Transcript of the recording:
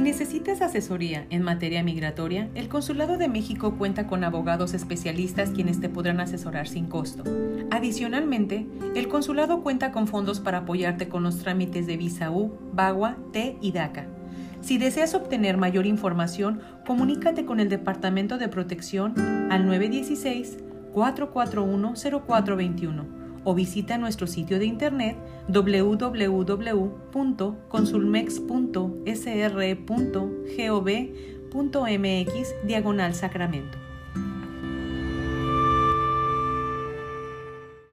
necesites asesoría en materia migratoria, el Consulado de México cuenta con abogados especialistas quienes te podrán asesorar sin costo. Adicionalmente, el Consulado cuenta con fondos para apoyarte con los trámites de visa U, BAGUA, T y DACA. Si deseas obtener mayor información, comunícate con el Departamento de Protección al 916-441-0421 o visita nuestro sitio de internet www.consulmex.sr.gov.mx diagonal Sacramento.